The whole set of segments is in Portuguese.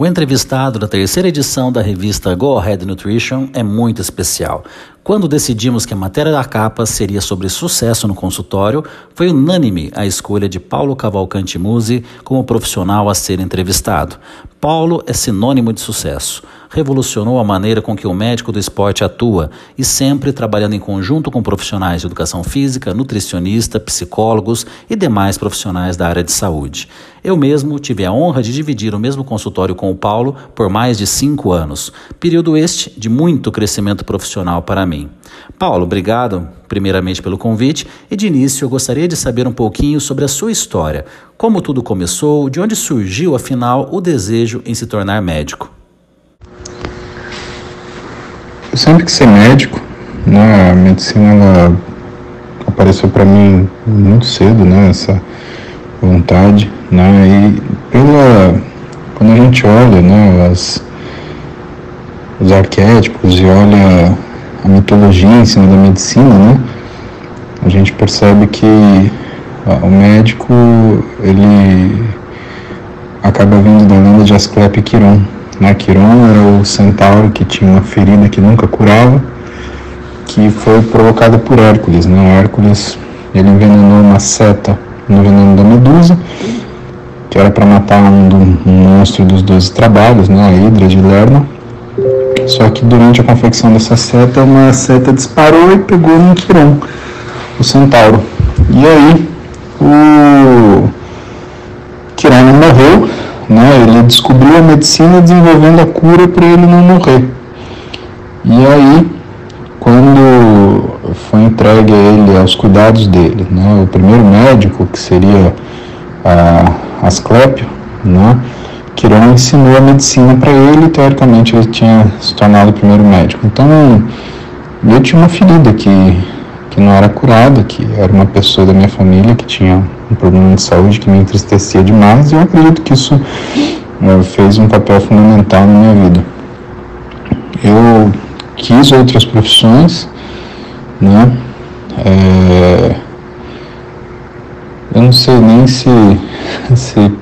O entrevistado da terceira edição da revista Go Ahead Nutrition é muito especial. Quando decidimos que a matéria da capa seria sobre sucesso no consultório, foi unânime a escolha de Paulo Cavalcante Musi como profissional a ser entrevistado. Paulo é sinônimo de sucesso. Revolucionou a maneira com que o médico do esporte atua e sempre trabalhando em conjunto com profissionais de educação física, nutricionista, psicólogos e demais profissionais da área de saúde. Eu mesmo tive a honra de dividir o mesmo consultório com o Paulo por mais de cinco anos, período este de muito crescimento profissional para mim. Paulo, obrigado primeiramente pelo convite e de início eu gostaria de saber um pouquinho sobre a sua história, como tudo começou, de onde surgiu afinal o desejo em se tornar médico. Eu sempre quis ser médico, né? A medicina ela apareceu para mim muito cedo, né? Essa vontade, né? E pela quando a gente olha, né? As, os arquétipos e olha a mitologia em cima da medicina, né? A gente percebe que o médico ele acaba vindo da lenda de Asclepio Quiron. Né? Quiron era o centauro que tinha uma ferida que nunca curava, que foi provocada por Hércules. Né? Hércules ele envenenou uma seta no veneno da medusa, que era para matar um, um monstro dos doze trabalhos, né? a Hidra de Lerna só que durante a confecção dessa seta, uma seta disparou e pegou no Quiron, o centauro. E aí, o Quiron morreu, né? ele descobriu a medicina desenvolvendo a cura para ele não morrer. E aí, quando foi entregue a ele aos cuidados dele, né? o primeiro médico, que seria a Asclépio, né? Quirón ensinou a medicina para ele teoricamente, ele tinha se tornado o primeiro médico. Então, eu tinha uma ferida que, que não era curada, que era uma pessoa da minha família que tinha um problema de saúde que me entristecia demais, e eu acredito que isso fez um papel fundamental na minha vida. Eu quis outras profissões, né? É, eu não sei nem se, se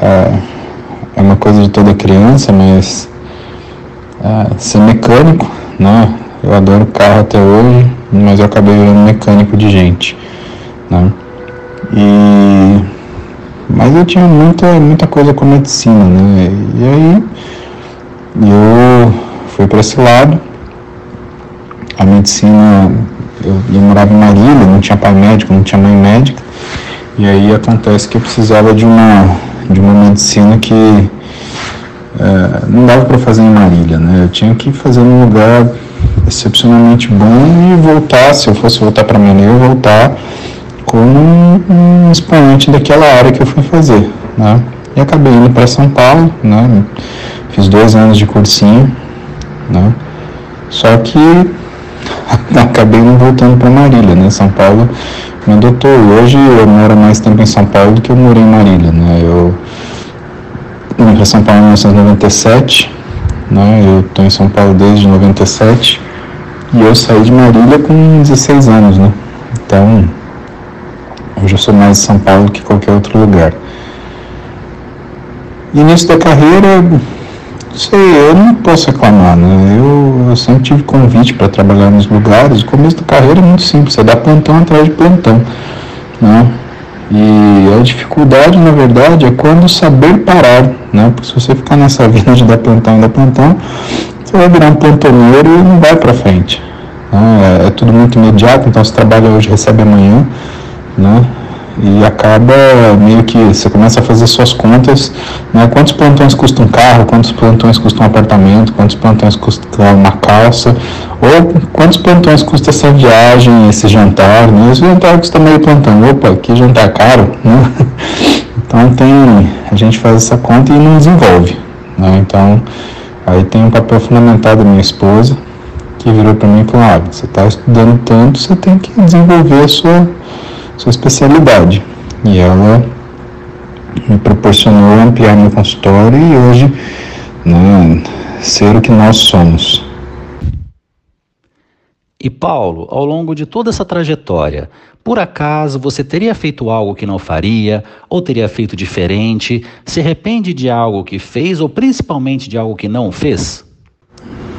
é, é uma coisa de toda criança, mas é, ser mecânico, né? Eu adoro carro até hoje, mas eu acabei virando mecânico de gente, né? E mas eu tinha muita muita coisa com medicina, né? E aí eu fui para esse lado. A medicina, eu, eu morava em Marília, não tinha pai médico, não tinha mãe médica. E aí acontece que eu precisava de uma de uma medicina que é, não dava para fazer em Marília, né? Eu tinha que fazer num lugar excepcionalmente bom e voltar, se eu fosse voltar para Marília, voltar como um, um, expoente daquela área que eu fui fazer, né? E acabei indo para São Paulo, né? Fiz dois anos de cursinho, né? Só que acabei não voltando para Marília, né? São Paulo me adotou. Hoje eu moro mais tempo em São Paulo do que eu morei em Marília, né? Eu vim para São Paulo em 1997, né? Eu estou em São Paulo desde 97 e eu saí de Marília com 16 anos, né? Então, hoje eu sou mais São Paulo que qualquer outro lugar. Início da carreira, sei, eu não posso reclamar, né? Eu, eu sempre tive convite para trabalhar nos lugares. O começo da carreira é muito simples, você dá plantão atrás de plantão, né? E a dificuldade, na verdade, é quando saber parar, né? Porque se você ficar nessa vida de dar plantão e dar plantão, você vai virar um plantoneiro e não vai para frente. Né? É, é tudo muito imediato, então você trabalha hoje, recebe amanhã, né? e acaba meio que você começa a fazer suas contas, né? Quantos plantões custa um carro, quantos plantões custa um apartamento, quantos plantões custa uma calça, ou quantos plantões custa essa viagem, esse jantar, né? Esse jantar custa meio plantão, opa, que jantar caro, né? Então tem, a gente faz essa conta e não desenvolve, né? Então aí tem um papel fundamental da minha esposa, que virou para mim e falou, ah, você está estudando tanto, você tem que desenvolver a sua sua especialidade. E ela me proporcionou ampliar meu consultório e hoje né, ser o que nós somos. E Paulo, ao longo de toda essa trajetória, por acaso você teria feito algo que não faria, ou teria feito diferente? Se arrepende de algo que fez, ou principalmente de algo que não fez?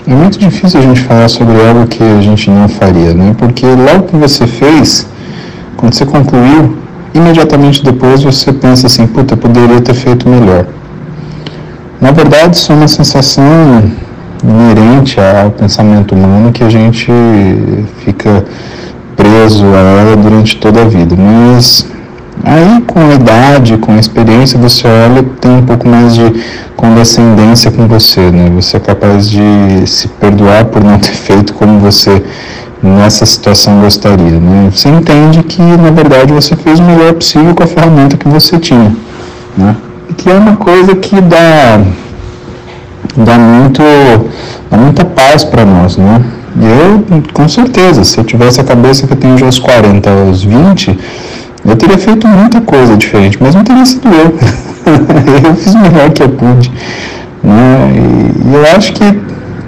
É muito difícil a gente falar sobre algo que a gente não faria, né? Porque logo que você fez, quando você concluiu, imediatamente depois você pensa assim, puta, poderia ter feito melhor. Na verdade, isso é uma sensação inerente ao pensamento humano que a gente fica preso a ela durante toda a vida. Mas aí, com a idade, com a experiência, você olha tem um pouco mais de condescendência com você, né? Você é capaz de se perdoar por não ter feito como você nessa situação gostaria, né? Você entende que na verdade você fez o melhor possível com a ferramenta que você tinha, né? Que é uma coisa que dá dá muito dá muita paz para nós, né? Eu, com certeza, se eu tivesse a cabeça que eu tenho aos 40, aos 20, eu teria feito muita coisa diferente, mas não teria sido eu. eu fiz o melhor que eu pude. Né? E eu acho que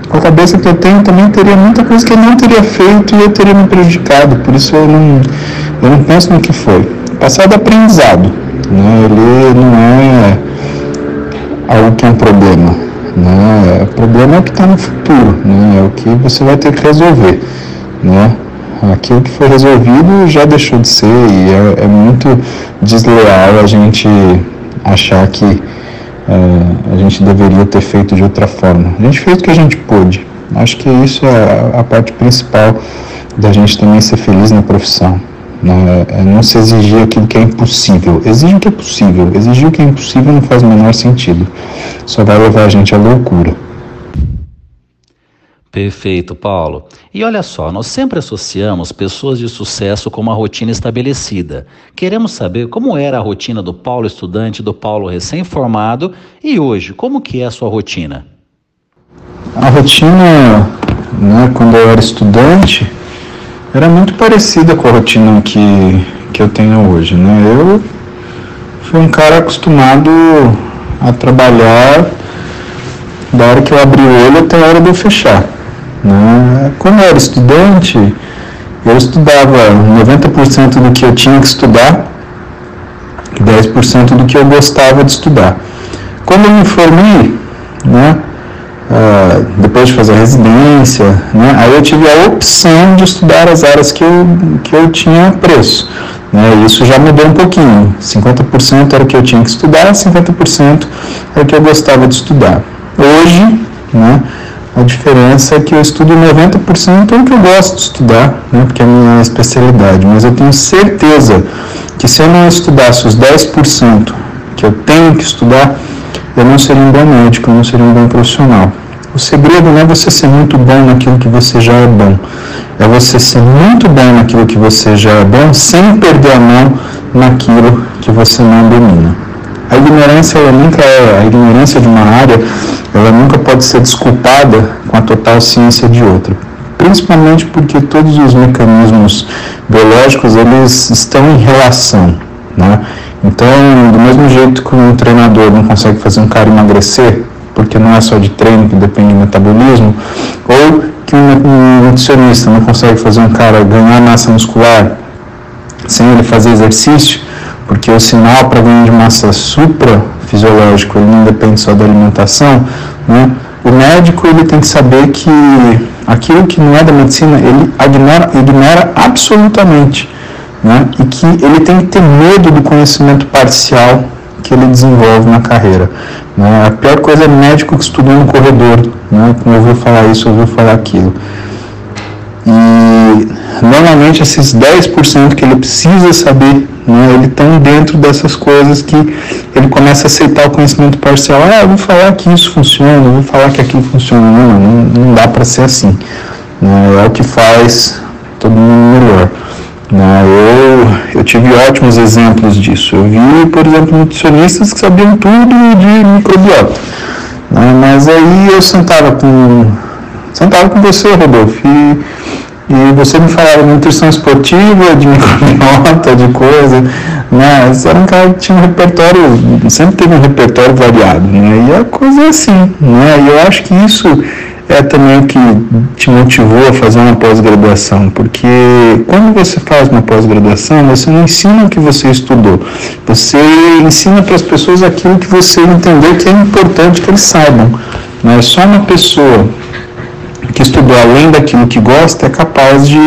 com a cabeça que eu tenho também teria muita coisa que eu não teria feito e eu teria me prejudicado. Por isso eu não, eu não penso no que foi. Passado aprendizado. Né? Ele não é algo que é um problema. Né? O problema é o que está no futuro, né? é o que você vai ter que resolver. Né? Aquilo que foi resolvido já deixou de ser e é, é muito desleal a gente achar que uh, a gente deveria ter feito de outra forma. A gente fez o que a gente pôde. Acho que isso é a parte principal da gente também ser feliz na profissão. Né? É não se exigir aquilo que é impossível. Exige o que é possível. Exigir o que é impossível não faz o menor sentido. Só vai levar a gente à loucura. Perfeito, Paulo. E olha só, nós sempre associamos pessoas de sucesso com uma rotina estabelecida. Queremos saber como era a rotina do Paulo estudante, do Paulo recém-formado e hoje, como que é a sua rotina? A rotina, né, quando eu era estudante, era muito parecida com a rotina que, que eu tenho hoje, né? Eu fui um cara acostumado a trabalhar da hora que eu abri o olho até a hora de eu fechar. Né? Quando eu era estudante, eu estudava 90% do que eu tinha que estudar, 10% do que eu gostava de estudar. Quando eu me formei, né, uh, depois de fazer a residência, né, aí eu tive a opção de estudar as áreas que eu, que eu tinha preço. Né, isso já mudou um pouquinho. 50% era o que eu tinha que estudar, 50% era o que eu gostava de estudar. Hoje, né, a diferença é que eu estudo 90% é o que eu gosto de estudar, né, porque é a minha especialidade. Mas eu tenho certeza que se eu não estudasse os 10% que eu tenho que estudar, eu não seria um bom médico, eu não seria um bom profissional. O segredo não é você ser muito bom naquilo que você já é bom, é você ser muito bom naquilo que você já é bom, sem perder a mão naquilo que você não domina. A ignorância, ela nunca é, a ignorância de uma área, ela nunca pode ser desculpada com a total ciência de outra. Principalmente porque todos os mecanismos biológicos, eles estão em relação, né? Então, do mesmo jeito que um treinador não consegue fazer um cara emagrecer, porque não é só de treino que depende do metabolismo, ou que um nutricionista não consegue fazer um cara ganhar massa muscular sem ele fazer exercício, porque o sinal para ganho de massa suprafisiológico ele não depende só da alimentação, né? o médico ele tem que saber que aquilo que não é da medicina ele ignora, ignora absolutamente né? e que ele tem que ter medo do conhecimento parcial que ele desenvolve na carreira. Né? A pior coisa é médico que estudou no corredor, né? ouviu falar isso, ouviu falar aquilo. E normalmente esses 10% que ele precisa saber, né, ele estão dentro dessas coisas que ele começa a aceitar o conhecimento parcial. Ah, vou falar que isso funciona, vou falar que aquilo funciona. Não, não, não dá para ser assim. Né? É o que faz todo mundo melhor. Né? Eu, eu tive ótimos exemplos disso. Eu vi, por exemplo, nutricionistas que sabiam tudo de microbiota. Né? Mas aí eu sentava com, sentava com você, Rodolfo, e, e você me falava de nutrição esportiva, de microbiota, de coisa. Né? Você era um cara que tinha um repertório, sempre teve um repertório variado. Né? E a coisa é assim. Né? E eu acho que isso é também o que te motivou a fazer uma pós-graduação, porque quando você faz uma pós-graduação, você não ensina o que você estudou, você ensina para as pessoas aquilo que você entendeu que é importante que eles saibam. Né? Só uma pessoa que estudou além daquilo que gosta é capaz de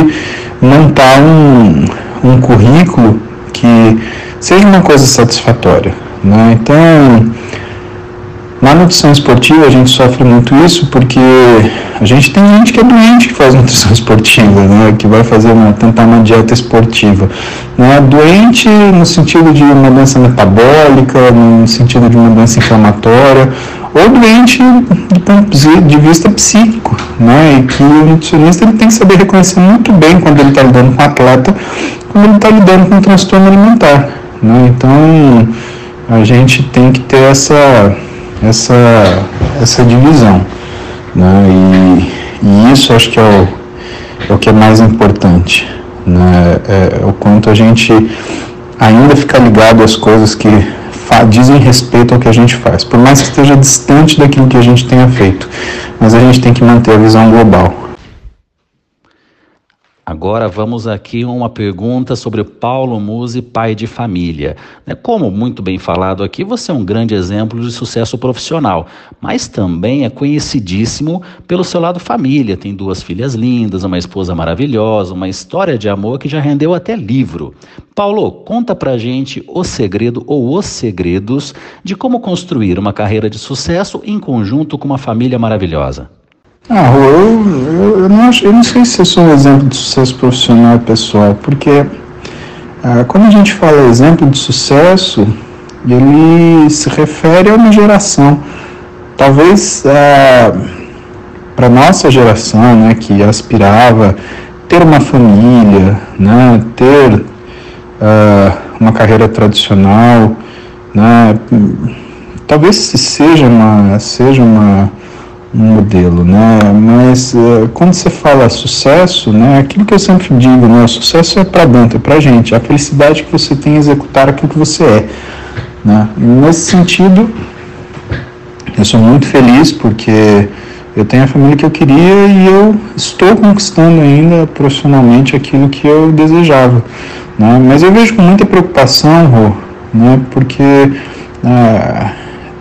montar um, um currículo que seja uma coisa satisfatória. Né? Então, na nutrição esportiva a gente sofre muito isso porque a gente tem gente que é doente que faz nutrição esportiva, né? que vai fazer uma, tentar uma dieta esportiva. Né? Doente no sentido de uma doença metabólica, no sentido de uma doença inflamatória, ou doente do ponto de vista psíquico, né? E que o nutricionista ele tem que saber reconhecer muito bem quando ele está lidando com o atleta, quando ele está lidando com um transtorno alimentar, né? Então a gente tem que ter essa essa essa divisão, né? E, e isso acho que é o, é o que é mais importante, né? É, é o quanto a gente ainda fica ligado às coisas que dizem respeito ao que a gente faz, por mais que esteja distante daquilo que a gente tenha feito, mas a gente tem que manter a visão global. Agora vamos aqui uma pergunta sobre Paulo Musi, pai de família. Né, como muito bem falado aqui, você é um grande exemplo de sucesso profissional, mas também é conhecidíssimo pelo seu lado família. Tem duas filhas lindas, uma esposa maravilhosa, uma história de amor que já rendeu até livro. Paulo, conta pra gente o segredo ou os segredos de como construir uma carreira de sucesso em conjunto com uma família maravilhosa. Ah, eu, eu, eu, não acho, eu não sei se eu sou um exemplo de sucesso profissional e pessoal, porque ah, quando a gente fala exemplo de sucesso, ele se refere a uma geração. Talvez ah, para nossa geração, né, que aspirava ter uma família, né, ter ah, uma carreira tradicional, né, talvez seja uma, seja uma um modelo, né? Mas uh, quando você fala sucesso, né? Aquilo que eu sempre digo, né? O sucesso é para dentro, é para gente. A felicidade que você tem em executar aquilo que você é, né? E nesse sentido, eu sou muito feliz porque eu tenho a família que eu queria e eu estou conquistando ainda profissionalmente aquilo que eu desejava, né? Mas eu vejo com muita preocupação, né? Porque uh,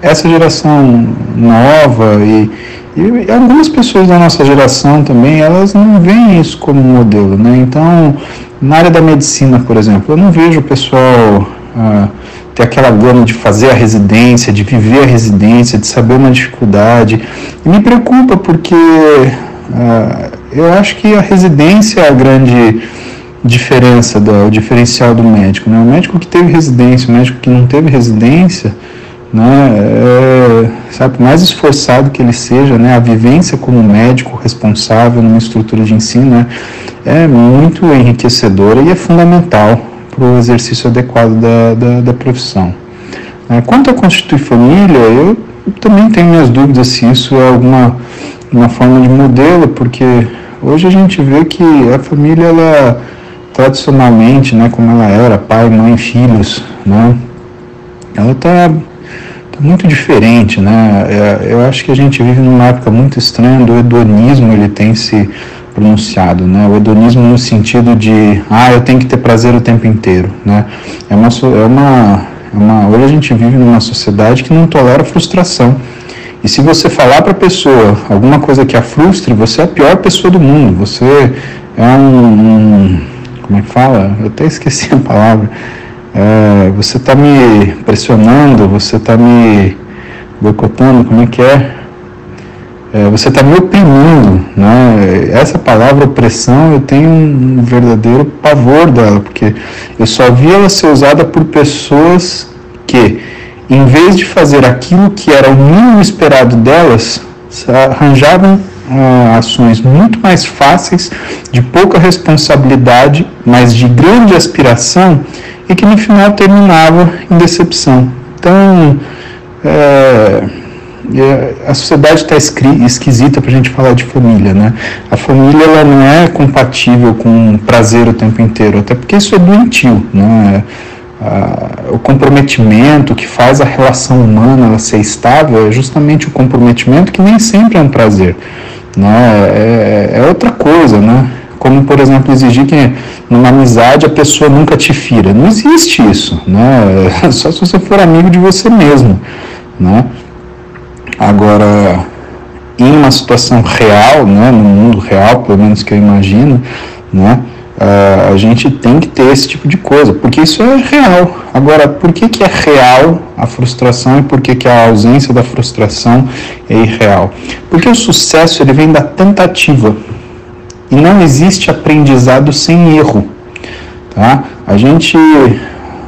essa geração nova e e algumas pessoas da nossa geração também, elas não veem isso como modelo, né? Então, na área da medicina, por exemplo, eu não vejo o pessoal ah, ter aquela gana de fazer a residência, de viver a residência, de saber uma dificuldade. E me preocupa porque ah, eu acho que a residência é a grande diferença, do, o diferencial do médico. Né? O médico que teve residência, o médico que não teve residência, né, é, sabe, mais esforçado que ele seja, né, a vivência como médico responsável numa estrutura de ensino né, é muito enriquecedora e é fundamental para o exercício adequado da, da, da profissão. É, quanto a constituir família, eu também tenho minhas dúvidas se isso é alguma uma forma de modelo, porque hoje a gente vê que a família, ela tradicionalmente, né, como ela era, pai, mãe, filhos, né, ela está muito diferente, né? É, eu acho que a gente vive numa época muito estranha do hedonismo, ele tem se pronunciado, né? O hedonismo no sentido de, ah, eu tenho que ter prazer o tempo inteiro, né? É uma, é uma, é uma hoje a gente vive numa sociedade que não tolera frustração. E se você falar para a pessoa alguma coisa que a frustre, você é a pior pessoa do mundo. Você é um, um como é que fala? Eu até esqueci a palavra é, você está me pressionando, você está me boicotando, como é que é? é você está me oprimindo, né? Essa palavra opressão eu tenho um verdadeiro pavor dela, porque eu só vi ela ser usada por pessoas que, em vez de fazer aquilo que era o mínimo esperado delas, arranjavam ações muito mais fáceis, de pouca responsabilidade, mas de grande aspiração e que no final terminava em decepção. Então, é, é a sociedade está esquisita para a gente falar de família, né? A família ela não é compatível com prazer o tempo inteiro, até porque isso é doentio, né? o comprometimento que faz a relação humana ela ser estável é justamente o comprometimento que nem sempre é um prazer. Né? É, é outra coisa, né? Como, por exemplo, exigir que numa amizade a pessoa nunca te fira. Não existe isso, né? Só se você for amigo de você mesmo, né? Agora, em uma situação real, né, no mundo real, pelo menos que eu imagino, né, uh, a gente tem que ter esse tipo de coisa, porque isso é real. Agora, por que, que é real a frustração e por que, que a ausência da frustração é irreal? Porque o sucesso ele vem da tentativa e não existe aprendizado sem erro. Tá? A gente,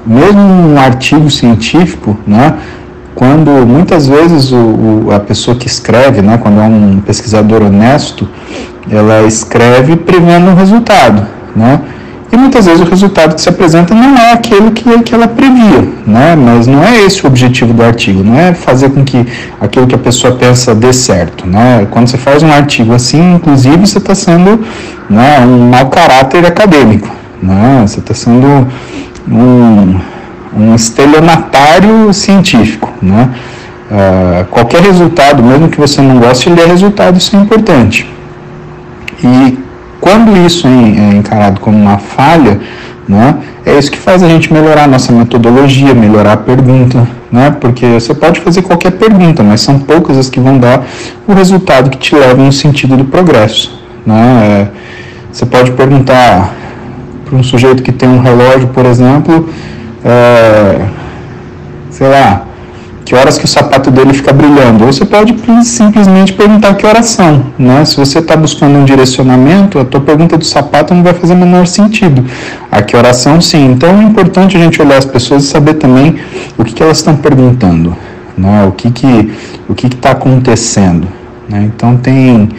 mesmo um artigo científico, né, quando muitas vezes o, o, a pessoa que escreve, né, quando é um pesquisador honesto, ela escreve prevendo um resultado, né? E muitas vezes o resultado que se apresenta não é aquele que, que ela previa, né? Mas não é esse o objetivo do artigo, não é fazer com que aquilo que a pessoa pensa dê certo, né? Quando você faz um artigo assim, inclusive você está sendo né, um mau caráter acadêmico, né? Você está sendo um um estelionatário científico. Né? Uh, qualquer resultado, mesmo que você não goste, ele é resultado, isso é importante. E quando isso é encarado como uma falha, né, é isso que faz a gente melhorar a nossa metodologia, melhorar a pergunta, né, porque você pode fazer qualquer pergunta, mas são poucas as que vão dar o resultado que te leva no sentido do progresso. Né. Você pode perguntar para um sujeito que tem um relógio, por exemplo, é, sei lá, que horas que o sapato dele fica brilhando. Ou você pode simplesmente perguntar que horas são. Né? Se você está buscando um direcionamento, a tua pergunta do sapato não vai fazer o menor sentido. A que horas são, sim. Então é importante a gente olhar as pessoas e saber também o que, que elas estão perguntando. Né? O que está que, o que que tá acontecendo. Né? Então tem,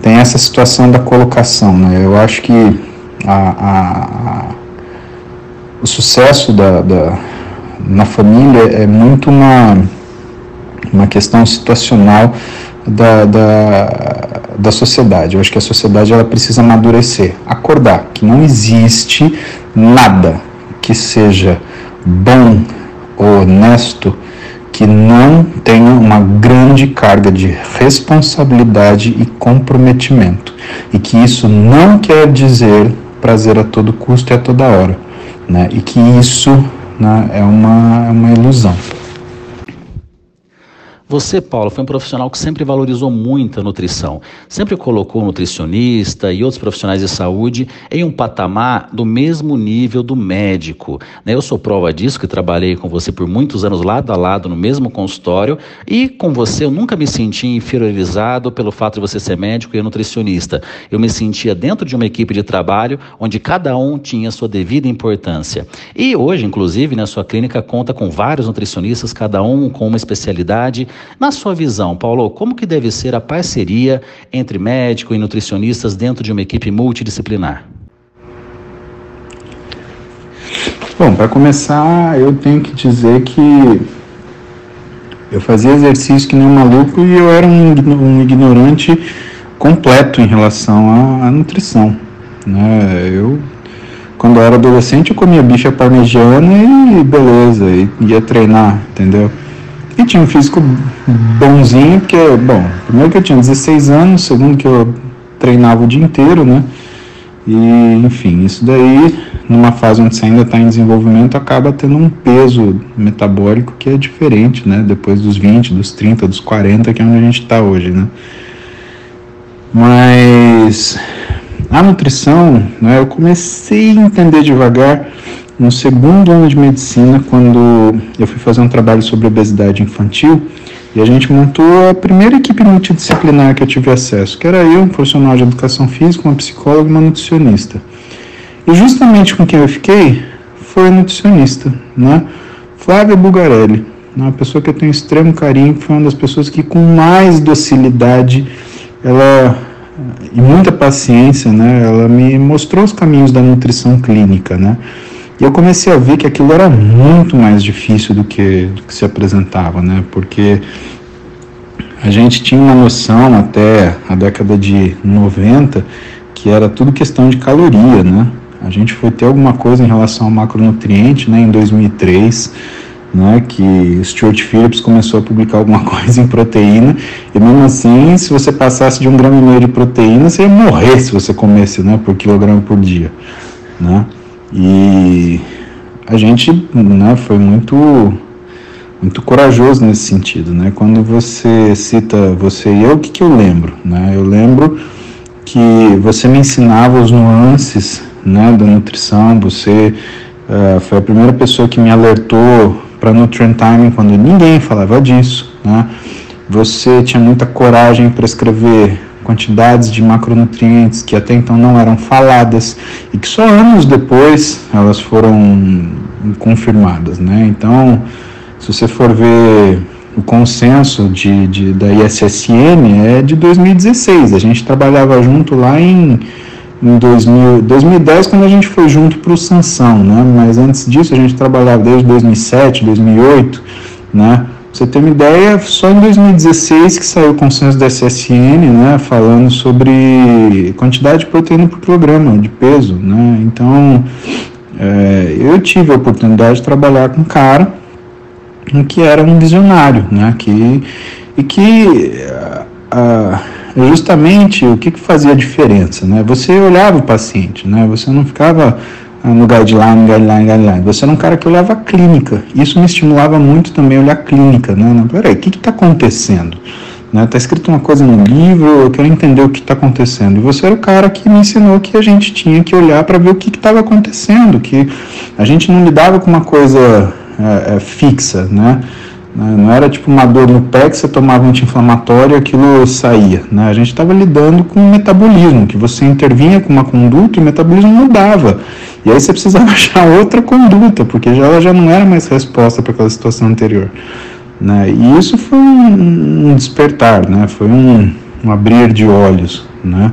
tem essa situação da colocação. Né? Eu acho que a, a, a o sucesso da, da, na família é muito uma, uma questão situacional da, da, da sociedade. Eu acho que a sociedade ela precisa amadurecer, acordar que não existe nada que seja bom ou honesto que não tenha uma grande carga de responsabilidade e comprometimento. E que isso não quer dizer prazer a todo custo e a toda hora né? e que isso né, é, uma, é uma ilusão. Você, Paulo, foi um profissional que sempre valorizou muito a nutrição. Sempre colocou o nutricionista e outros profissionais de saúde em um patamar do mesmo nível do médico. Né? Eu sou prova disso, que trabalhei com você por muitos anos lado a lado no mesmo consultório e com você eu nunca me senti inferiorizado pelo fato de você ser médico e nutricionista. Eu me sentia dentro de uma equipe de trabalho onde cada um tinha sua devida importância. E hoje, inclusive, na sua clínica conta com vários nutricionistas, cada um com uma especialidade na sua visão, Paulo, como que deve ser a parceria entre médico e nutricionistas dentro de uma equipe multidisciplinar? Bom, para começar, eu tenho que dizer que eu fazia exercício que nem um maluco e eu era um, um ignorante completo em relação à, à nutrição. Né? Eu, quando eu era adolescente, eu comia bicha parmegiana e beleza, e ia treinar, entendeu? Tinha um físico bonzinho, porque, bom, primeiro que eu tinha 16 anos, segundo que eu treinava o dia inteiro, né? E, enfim, isso daí, numa fase onde você ainda está em desenvolvimento, acaba tendo um peso metabólico que é diferente, né? Depois dos 20, dos 30, dos 40, que é onde a gente está hoje, né? Mas a nutrição, né, eu comecei a entender devagar no segundo ano de medicina, quando eu fui fazer um trabalho sobre obesidade infantil, e a gente montou a primeira equipe multidisciplinar que eu tive acesso, que era eu, um profissional de educação física, uma psicóloga e uma nutricionista. E justamente com quem eu fiquei foi a nutricionista, né? Flávia Bugarelli, né? uma pessoa que eu tenho extremo carinho, foi uma das pessoas que com mais docilidade, ela e muita paciência, né? Ela me mostrou os caminhos da nutrição clínica, né? E eu comecei a ver que aquilo era muito mais difícil do que, do que se apresentava, né? Porque a gente tinha uma noção até a década de 90 que era tudo questão de caloria, né? A gente foi ter alguma coisa em relação ao macronutriente, né, em 2003, né, que Stuart Phillips começou a publicar alguma coisa em proteína, e mesmo assim, se você passasse de um grama e meio de proteína, você ia morrer se você comesse né, por quilograma por dia. Né? E a gente né, foi muito muito corajoso nesse sentido, né? Quando você cita você e eu, o que, que eu lembro, né? Eu lembro que você me ensinava os nuances, né, da nutrição. Você uh, foi a primeira pessoa que me alertou para nutrient timing quando ninguém falava disso, né? Você tinha muita coragem para escrever quantidades de macronutrientes que até então não eram faladas e que só anos depois elas foram confirmadas, né? Então, se você for ver o consenso de, de, da ISSN é de 2016. A gente trabalhava junto lá em, em 2000, 2010, quando a gente foi junto para o Sansão, né? Mas antes disso a gente trabalhava desde 2007, 2008, né? Você ter uma ideia, só em 2016 que saiu o consenso da SSN, né, falando sobre quantidade de proteína por programa de peso, né, então é, eu tive a oportunidade de trabalhar com um cara que era um visionário, né, que, e que justamente o que, que fazia a diferença, né, você olhava o paciente, né, você não ficava no guideline, guideline, guideline. Você era um cara que olhava a clínica. Isso me estimulava muito também olhar a clínica, né? Peraí, o que está acontecendo? Está né? escrito uma coisa no livro, eu quero entender o que está acontecendo. E você era o cara que me ensinou que a gente tinha que olhar para ver o que estava acontecendo, que a gente não lidava com uma coisa é, é, fixa, né? Não era tipo uma dor no pé que você tomava anti-inflamatório e aquilo saía. Né? A gente estava lidando com o metabolismo, que você intervinha com uma conduta e o metabolismo mudava. E aí você precisava achar outra conduta, porque já, ela já não era mais resposta para aquela situação anterior. Né? E isso foi um, um despertar, né? foi um, um, abrir de olhos. Né?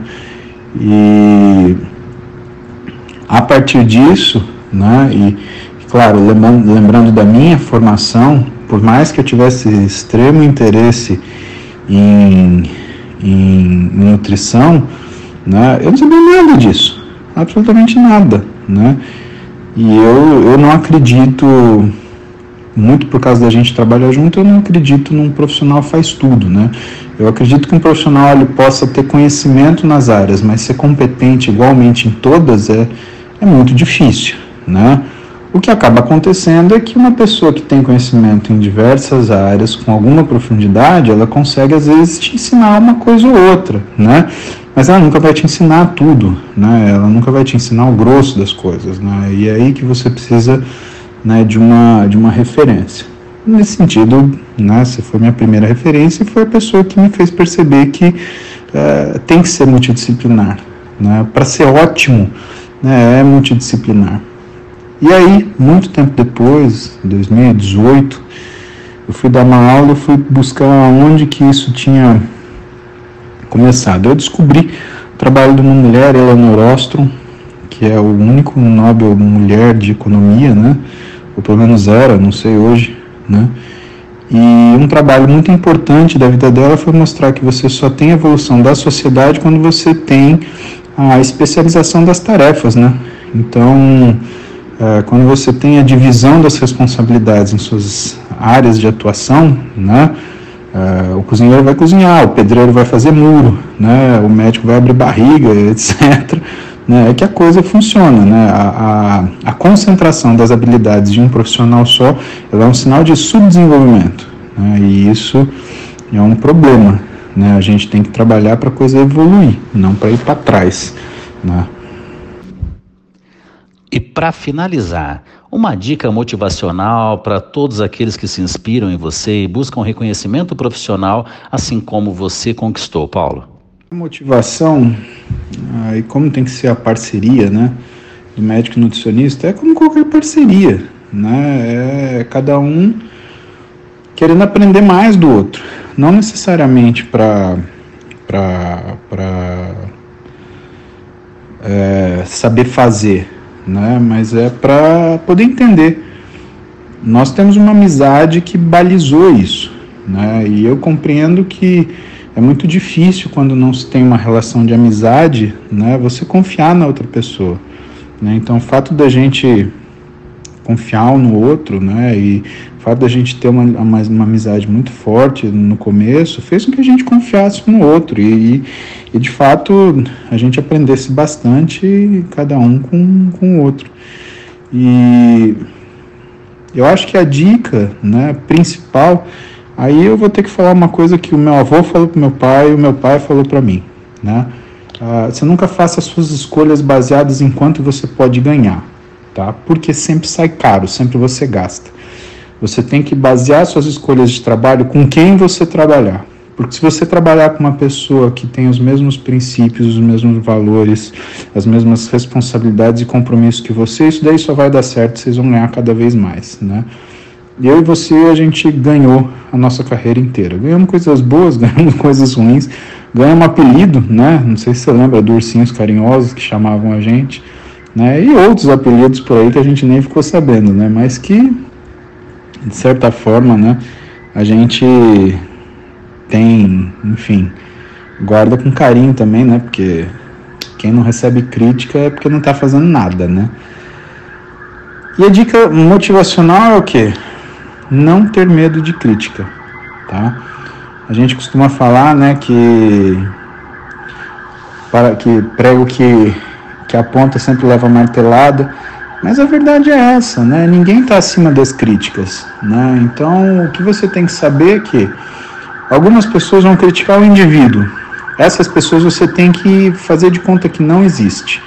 E a partir disso, né? e claro, lembrando, lembrando da minha formação, por mais que eu tivesse extremo interesse em, em nutrição, né, eu não sabia nada disso, absolutamente nada, né? E eu, eu não acredito, muito por causa da gente trabalhar junto, eu não acredito num profissional faz tudo, né? Eu acredito que um profissional ele possa ter conhecimento nas áreas, mas ser competente igualmente em todas é, é muito difícil, né? O que acaba acontecendo é que uma pessoa que tem conhecimento em diversas áreas, com alguma profundidade, ela consegue às vezes te ensinar uma coisa ou outra, né? Mas ela nunca vai te ensinar tudo, né? Ela nunca vai te ensinar o grosso das coisas, né? E é aí que você precisa né, de, uma, de uma referência. Nesse sentido, né, você foi minha primeira referência e foi a pessoa que me fez perceber que uh, tem que ser multidisciplinar. Né? Para ser ótimo, né, é multidisciplinar. E aí, muito tempo depois, em 2018, eu fui dar uma aula e fui buscar onde que isso tinha começado. Eu descobri o trabalho de uma mulher, Eleanor Ostrom, que é o único Nobel mulher de economia, né? Ou pelo menos era, não sei hoje, né? E um trabalho muito importante da vida dela foi mostrar que você só tem evolução da sociedade quando você tem a especialização das tarefas, né? Então, é, quando você tem a divisão das responsabilidades em suas áreas de atuação, né? É, o cozinheiro vai cozinhar, o pedreiro vai fazer muro, né? O médico vai abrir barriga, etc. Né? É que a coisa funciona, né? A, a, a concentração das habilidades de um profissional só é um sinal de subdesenvolvimento, né? E isso é um problema, né? A gente tem que trabalhar para a coisa evoluir, não para ir para trás, né? E para finalizar, uma dica motivacional para todos aqueles que se inspiram em você e buscam reconhecimento profissional, assim como você conquistou, Paulo. Motivação, ah, e como tem que ser a parceria, né, do médico e nutricionista, é como qualquer parceria, né, é cada um querendo aprender mais do outro, não necessariamente para para é, saber fazer, né? Mas é para poder entender. Nós temos uma amizade que balizou isso, né? E eu compreendo que é muito difícil quando não se tem uma relação de amizade, né? Você confiar na outra pessoa, né? Então, o fato da gente confiar no outro, né? E o fato da gente ter uma, uma, uma, amizade muito forte no começo fez com que a gente confiasse um no outro e, e de fato a gente aprendesse bastante, cada um com, com o outro. E eu acho que a dica né, principal, aí eu vou ter que falar uma coisa que o meu avô falou para meu pai e o meu pai falou para mim. Né? Ah, você nunca faça as suas escolhas baseadas em quanto você pode ganhar, tá? porque sempre sai caro, sempre você gasta. Você tem que basear suas escolhas de trabalho com quem você trabalhar. Porque se você trabalhar com uma pessoa que tem os mesmos princípios, os mesmos valores, as mesmas responsabilidades e compromissos que você, isso daí só vai dar certo, vocês vão ganhar cada vez mais, né? Eu e você, a gente ganhou a nossa carreira inteira. Ganhamos coisas boas, ganhamos coisas ruins, ganhamos apelido, né? Não sei se você lembra do Ursinhos Carinhosos que chamavam a gente, né? E outros apelidos por aí que a gente nem ficou sabendo, né? Mas que, de certa forma, né? A gente tem, enfim, guarda com carinho também, né? Porque quem não recebe crítica é porque não está fazendo nada, né? E a dica motivacional é o quê? Não ter medo de crítica, tá? A gente costuma falar, né, que para que prego que que aponta sempre leva martelada, mas a verdade é essa, né? Ninguém está acima das críticas, né? Então, o que você tem que saber é que Algumas pessoas vão criticar o indivíduo. Essas pessoas você tem que fazer de conta que não existe,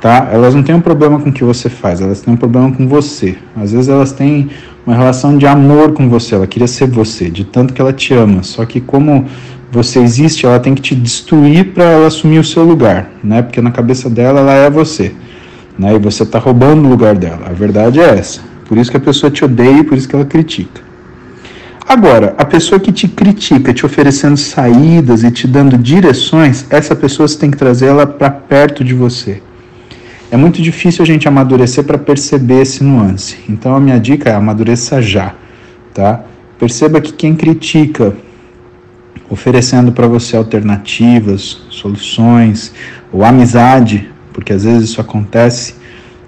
tá? Elas não têm um problema com o que você faz, elas têm um problema com você. Às vezes elas têm uma relação de amor com você, ela queria ser você, de tanto que ela te ama. Só que como você existe, ela tem que te destruir para ela assumir o seu lugar, né? Porque na cabeça dela ela é você, né? E você está roubando o lugar dela. A verdade é essa. Por isso que a pessoa te odeia e por isso que ela critica. Agora, a pessoa que te critica, te oferecendo saídas e te dando direções, essa pessoa você tem que trazer ela para perto de você. É muito difícil a gente amadurecer para perceber esse nuance. Então a minha dica é amadureça já, tá? Perceba que quem critica, oferecendo para você alternativas, soluções ou amizade, porque às vezes isso acontece,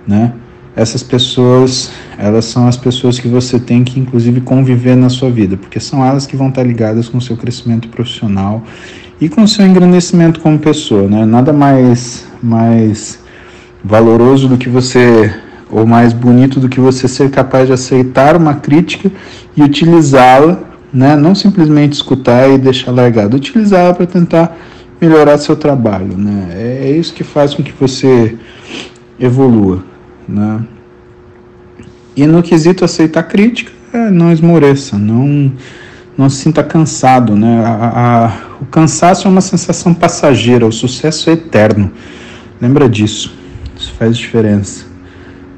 né? essas pessoas, elas são as pessoas que você tem que inclusive conviver na sua vida, porque são elas que vão estar ligadas com o seu crescimento profissional e com o seu engrandecimento como pessoa, né? Nada mais mais valoroso do que você ou mais bonito do que você ser capaz de aceitar uma crítica e utilizá-la, né? Não simplesmente escutar e deixar largado, utilizá-la para tentar melhorar seu trabalho, né? É, é isso que faz com que você evolua. Né? E no quesito aceitar crítica, é, não esmoreça, não, não se sinta cansado. Né? A, a, o cansaço é uma sensação passageira, o sucesso é eterno. Lembra disso, isso faz diferença.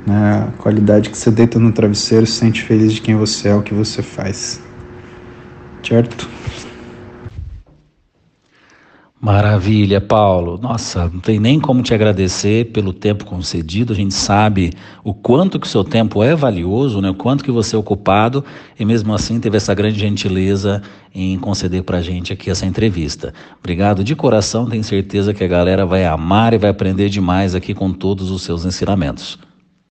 Né? A qualidade que você deita no travesseiro, se sente feliz de quem você é, o que você faz. Certo? Maravilha, Paulo. Nossa, não tem nem como te agradecer pelo tempo concedido. A gente sabe o quanto que o seu tempo é valioso, né? o quanto que você é ocupado e mesmo assim teve essa grande gentileza em conceder para a gente aqui essa entrevista. Obrigado de coração, tenho certeza que a galera vai amar e vai aprender demais aqui com todos os seus ensinamentos.